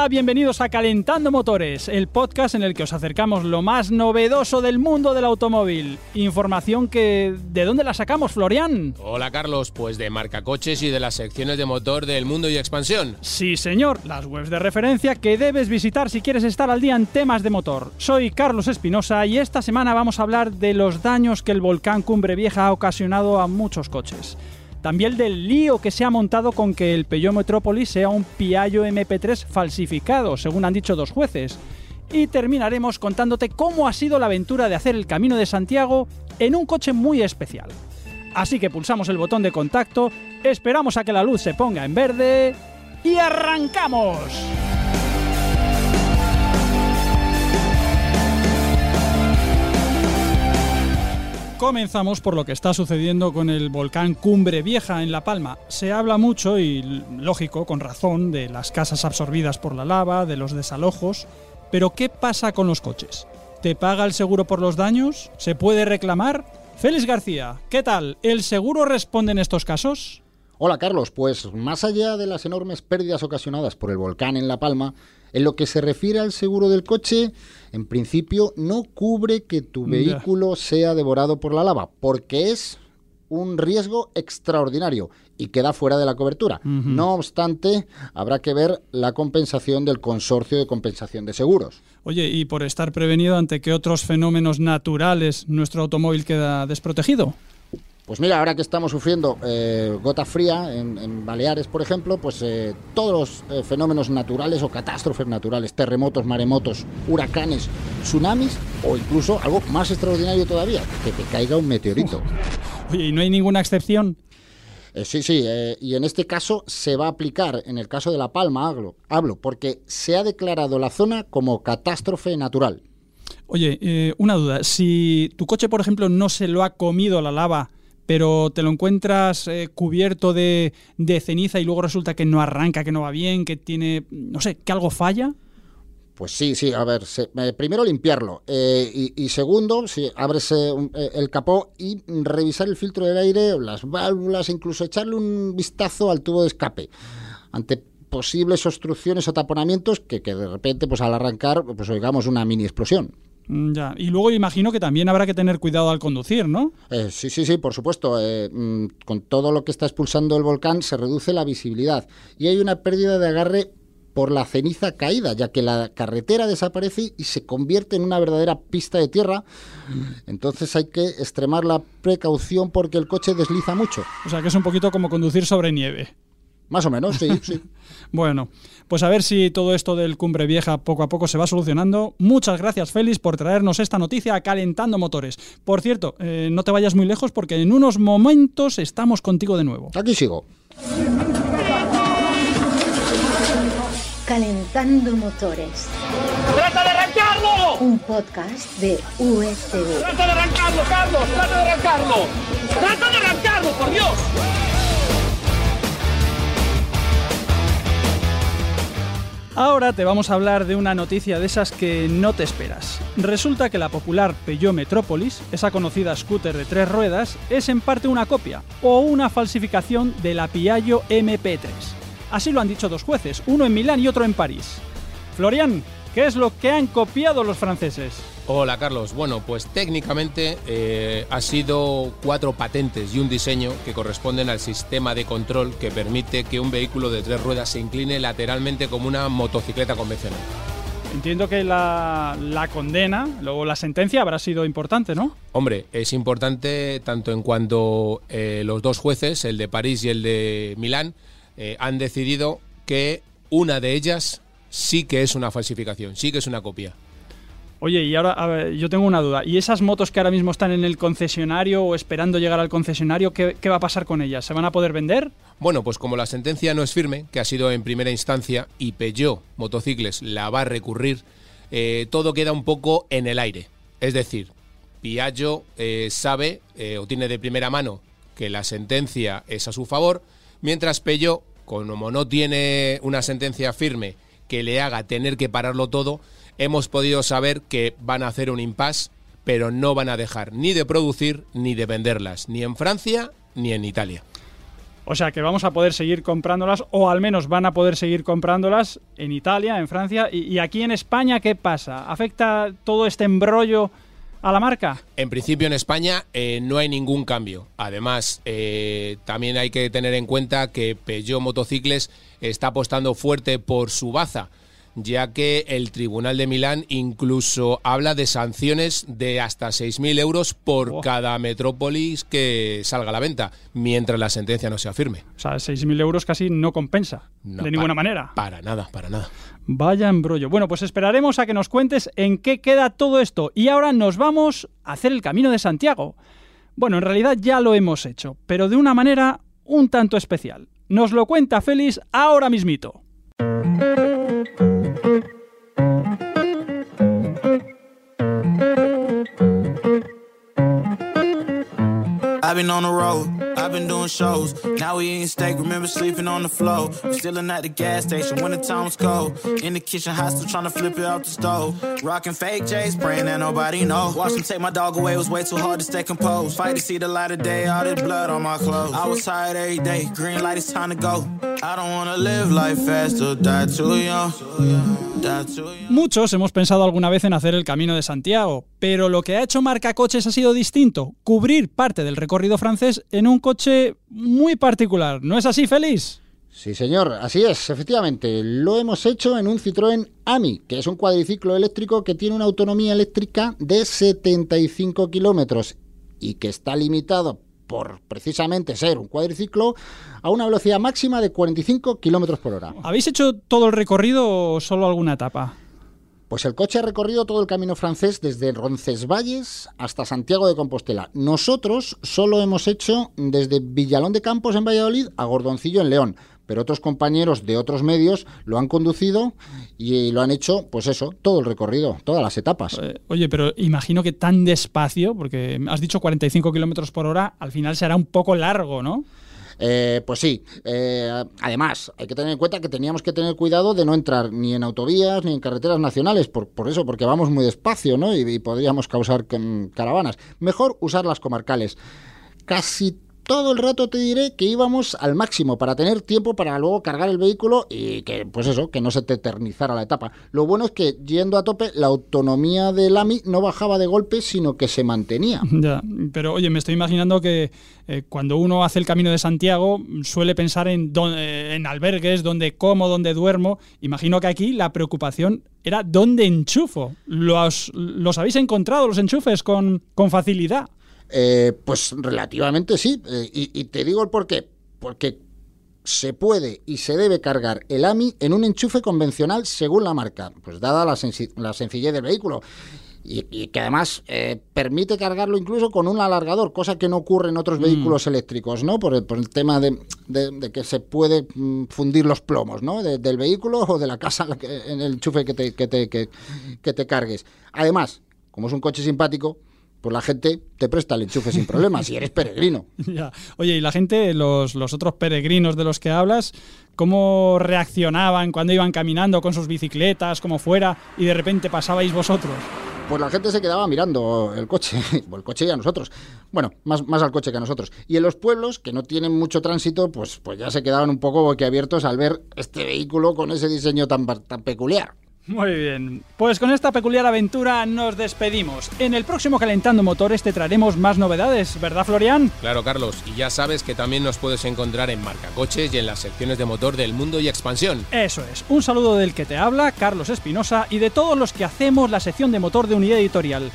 Hola, bienvenidos a Calentando Motores, el podcast en el que os acercamos lo más novedoso del mundo del automóvil. Información que... ¿De dónde la sacamos, Florian? Hola Carlos, pues de marca coches y de las secciones de motor del mundo y expansión. Sí, señor, las webs de referencia que debes visitar si quieres estar al día en temas de motor. Soy Carlos Espinosa y esta semana vamos a hablar de los daños que el volcán Cumbre Vieja ha ocasionado a muchos coches. También del lío que se ha montado con que el Peugeot Metropolis sea un Piaggio MP3 falsificado, según han dicho dos jueces. Y terminaremos contándote cómo ha sido la aventura de hacer el Camino de Santiago en un coche muy especial. Así que pulsamos el botón de contacto, esperamos a que la luz se ponga en verde y arrancamos. Comenzamos por lo que está sucediendo con el volcán Cumbre Vieja en La Palma. Se habla mucho y, lógico, con razón, de las casas absorbidas por la lava, de los desalojos. Pero ¿qué pasa con los coches? ¿Te paga el seguro por los daños? ¿Se puede reclamar? Félix García, ¿qué tal? ¿El seguro responde en estos casos? Hola Carlos, pues más allá de las enormes pérdidas ocasionadas por el volcán en La Palma, en lo que se refiere al seguro del coche, en principio no cubre que tu vehículo sea devorado por la lava, porque es un riesgo extraordinario y queda fuera de la cobertura. No obstante, habrá que ver la compensación del consorcio de compensación de seguros. Oye, y por estar prevenido ante que otros fenómenos naturales nuestro automóvil queda desprotegido. Pues mira, ahora que estamos sufriendo eh, gota fría en, en Baleares, por ejemplo, pues eh, todos los eh, fenómenos naturales o catástrofes naturales, terremotos, maremotos, huracanes, tsunamis o incluso algo más extraordinario todavía, que te caiga un meteorito. Oye, ¿y no hay ninguna excepción? Eh, sí, sí, eh, y en este caso se va a aplicar, en el caso de La Palma, hablo, hablo porque se ha declarado la zona como catástrofe natural. Oye, eh, una duda. Si tu coche, por ejemplo, no se lo ha comido la lava, pero te lo encuentras eh, cubierto de, ceniza y luego resulta que no arranca, que no va bien, que tiene, no sé, que algo falla. Pues sí, sí, a ver, eh, primero limpiarlo eh, y, segundo, si abres un- eh, el capó y revisar el filtro del aire, las válvulas, incluso echarle un vistazo al tubo de escape ante posibles obstrucciones o taponamientos que, que de repente, pues al arrancar, pues oigamos una mini explosión. Mm, Ya. Y luego imagino que también habrá que tener cuidado al conducir, ¿no? Eh, sí, sí, sí, por supuesto. eh, mm, con todo lo que está expulsando el volcán se reduce la visibilidad y hay una pérdida de agarre por la ceniza caída, ya que la carretera desaparece y se convierte en una verdadera pista de tierra. Entonces hay que extremar la precaución porque el coche desliza mucho. O sea, que es un poquito como conducir sobre nieve. Más o menos, sí, sí. Bueno, pues a ver si todo esto del Cumbre Vieja poco a poco se va solucionando. Muchas gracias, Félix, por traernos esta noticia a Calentando Motores. Por cierto, eh, no te vayas muy lejos porque en unos momentos estamos contigo de nuevo. Aquí sigo. Calentando Motores, ¡Trata de arrancarlo! un podcast de UETV. ¡Trata de arrancarlo, Carlos! ¡Trata de arrancarlo! Ahora te vamos a hablar de una noticia de esas que no te esperas. Resulta que la popular Peugeot Metropolis, esa conocida scooter de tres ruedas, es en parte una copia o una falsificación de la Piaggio MP3. Así lo han dicho dos jueces, uno en Milán y otro en París. Florian, ¿qué es lo que han copiado los franceses? Hola Carlos, bueno, pues técnicamente eh, ha sido cuatro patentes y un diseño que corresponden al sistema de control que permite que un vehículo de tres ruedas se incline lateralmente como una motocicleta convencional. Entiendo que la, la condena, luego la sentencia habrá sido importante, ¿no? Hombre, es importante tanto en cuanto eh, los dos jueces, el de París y el de Milán, eh, han decidido que una de ellas sí que es una falsificación, sí que es una copia. Oye, y ahora a ver, yo tengo una duda. ¿Y esas motos que ahora mismo están en el concesionario o esperando llegar al concesionario, qué, qué va a pasar con ellas? ¿Se van a poder vender? Bueno, pues como la sentencia no es firme, que ha sido en primera instancia, y Peugeot Motocicles la va a recurrir, eh, todo queda un poco en el aire. Es decir, Piaggio eh, sabe eh, o tiene de primera mano que la sentencia es a su favor, mientras Peugeot, como no tiene una sentencia firme que le haga tener que pararlo todo, hemos podido saber que van a hacer un impasse, pero no van a dejar ni de producir ni de venderlas, ni en Francia ni en Italia. O sea que vamos a poder seguir comprándolas, o al menos van a poder seguir comprándolas en Italia, en Francia. ¿Y, y aquí en España qué pasa? ¿Afecta todo este embrollo a la marca? En principio en España eh, no hay ningún cambio. Además, eh, también hay que tener en cuenta que Peugeot Motocicles está apostando fuerte por su baza ya que el Tribunal de Milán incluso habla de sanciones de hasta 6.000 euros por Oh. cada metrópolis que salga a la venta, mientras la sentencia no sea firme. O sea, 6.000 euros casi no compensa, No, de ninguna manera. Para nada, para nada. Vaya embrollo. Bueno, pues esperaremos a que nos cuentes en qué queda todo esto. Y ahora nos vamos a hacer el Camino de Santiago. Bueno, en realidad ya lo hemos hecho, pero de una manera un tanto especial. Nos lo cuenta Félix ahora mismito. I've been on the road, I've been doing shows. Now we eating steak, remember sleeping on the floor. We Stealing at the gas station when the time was cold. In the kitchen, hot still trying to flip it out the stove. Rocking fake J's, praying that nobody know. Watch them take my dog away, it was way too hard to stay composed. Fight to see the light of day, all this blood on my clothes. I was tired every day, green light, it's time to go. I don't wanna live life fast or die too young. Die too young. Muchos hemos pensado alguna vez en hacer el Camino de Santiago, pero lo que ha hecho Marca Coches ha sido distinto, cubrir parte del recorrido francés en un coche muy particular. ¿No es así, Félix? Sí, señor, así es, efectivamente. Lo hemos hecho en un Citroën AMI, que es un cuadriciclo eléctrico que tiene una autonomía eléctrica de 75 kilómetros y que está limitado por precisamente ser un cuadriciclo a una velocidad máxima de 45 kilómetros por hora. ¿Habéis hecho todo el recorrido o solo alguna etapa? Pues el coche ha recorrido todo el camino francés desde Roncesvalles hasta Santiago de Compostela. Nosotros solo hemos hecho desde Villalón de Campos en Valladolid a Gordoncillo en León, pero otros compañeros de otros medios lo han conducido y lo han hecho, pues eso, todo el recorrido, todas las etapas. Eh, oye, pero imagino que tan despacio, porque has dicho 45 kilómetros por hora, al final será un poco largo, ¿no? Eh, pues sí, eh, además hay que tener en cuenta que teníamos que tener cuidado de no entrar ni en autovías ni en carreteras nacionales, por, por eso, porque vamos muy despacio ¿no? y, y podríamos causar mm, caravanas. Mejor usar las comarcales. Casi todo el rato te diré que íbamos al máximo para tener tiempo para luego cargar el vehículo y que, pues eso, que no se te eternizara la etapa. Lo bueno es que yendo a tope, la autonomía del AMI no bajaba de golpe, sino que se mantenía. Ya, pero oye, me estoy imaginando que eh, cuando uno hace el camino de Santiago suele pensar en, eh, en albergues, dónde como, dónde duermo. Imagino que aquí la preocupación era dónde enchufo. ¿Los, los habéis encontrado, los enchufes, con, con facilidad? Eh, pues relativamente sí. Eh, y, y te digo el por qué. Porque se puede y se debe cargar el AMI en un enchufe convencional según la marca, pues dada la, sencillez del vehículo. Y, y que además eh, permite cargarlo incluso con un alargador, cosa que no ocurre en otros vehículos eléctricos, ¿no? Por el, por el tema de, de- de que se puede mm, fundir los plomos, ¿no? De- del vehículo o de la casa en el enchufe que te, que te, que- que te cargues. Además, como es un coche simpático, pues la gente te presta el enchufe sin problema, si eres peregrino. Ya. Oye, y la gente, los, los otros peregrinos de los que hablas, ¿cómo reaccionaban cuando iban caminando con sus bicicletas, como fuera, y de repente pasabais vosotros? Pues la gente se quedaba mirando el coche, o el coche y a nosotros. Bueno, más, más al coche que a nosotros. Y en los pueblos, que no tienen mucho tránsito, pues, pues ya se quedaban un poco boquiabiertos al ver este vehículo con ese diseño tan, tan peculiar. Muy bien, pues con esta peculiar aventura nos despedimos. En el próximo Calentando Motores te traeremos más novedades, ¿verdad Florian? Claro, Carlos, y ya sabes que también nos puedes encontrar en Marca Coches y en las secciones de motor del mundo y expansión. Eso es, un saludo del que te habla, Carlos Espinosa, y de todos los que hacemos la sección de motor de Unidad Editorial.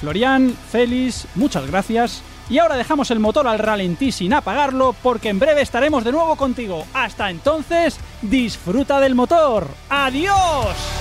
Florian, Félix, muchas gracias. Y ahora dejamos el motor al ralentí sin apagarlo porque en breve estaremos de nuevo contigo. Hasta entonces, disfruta del motor. ¡Adiós!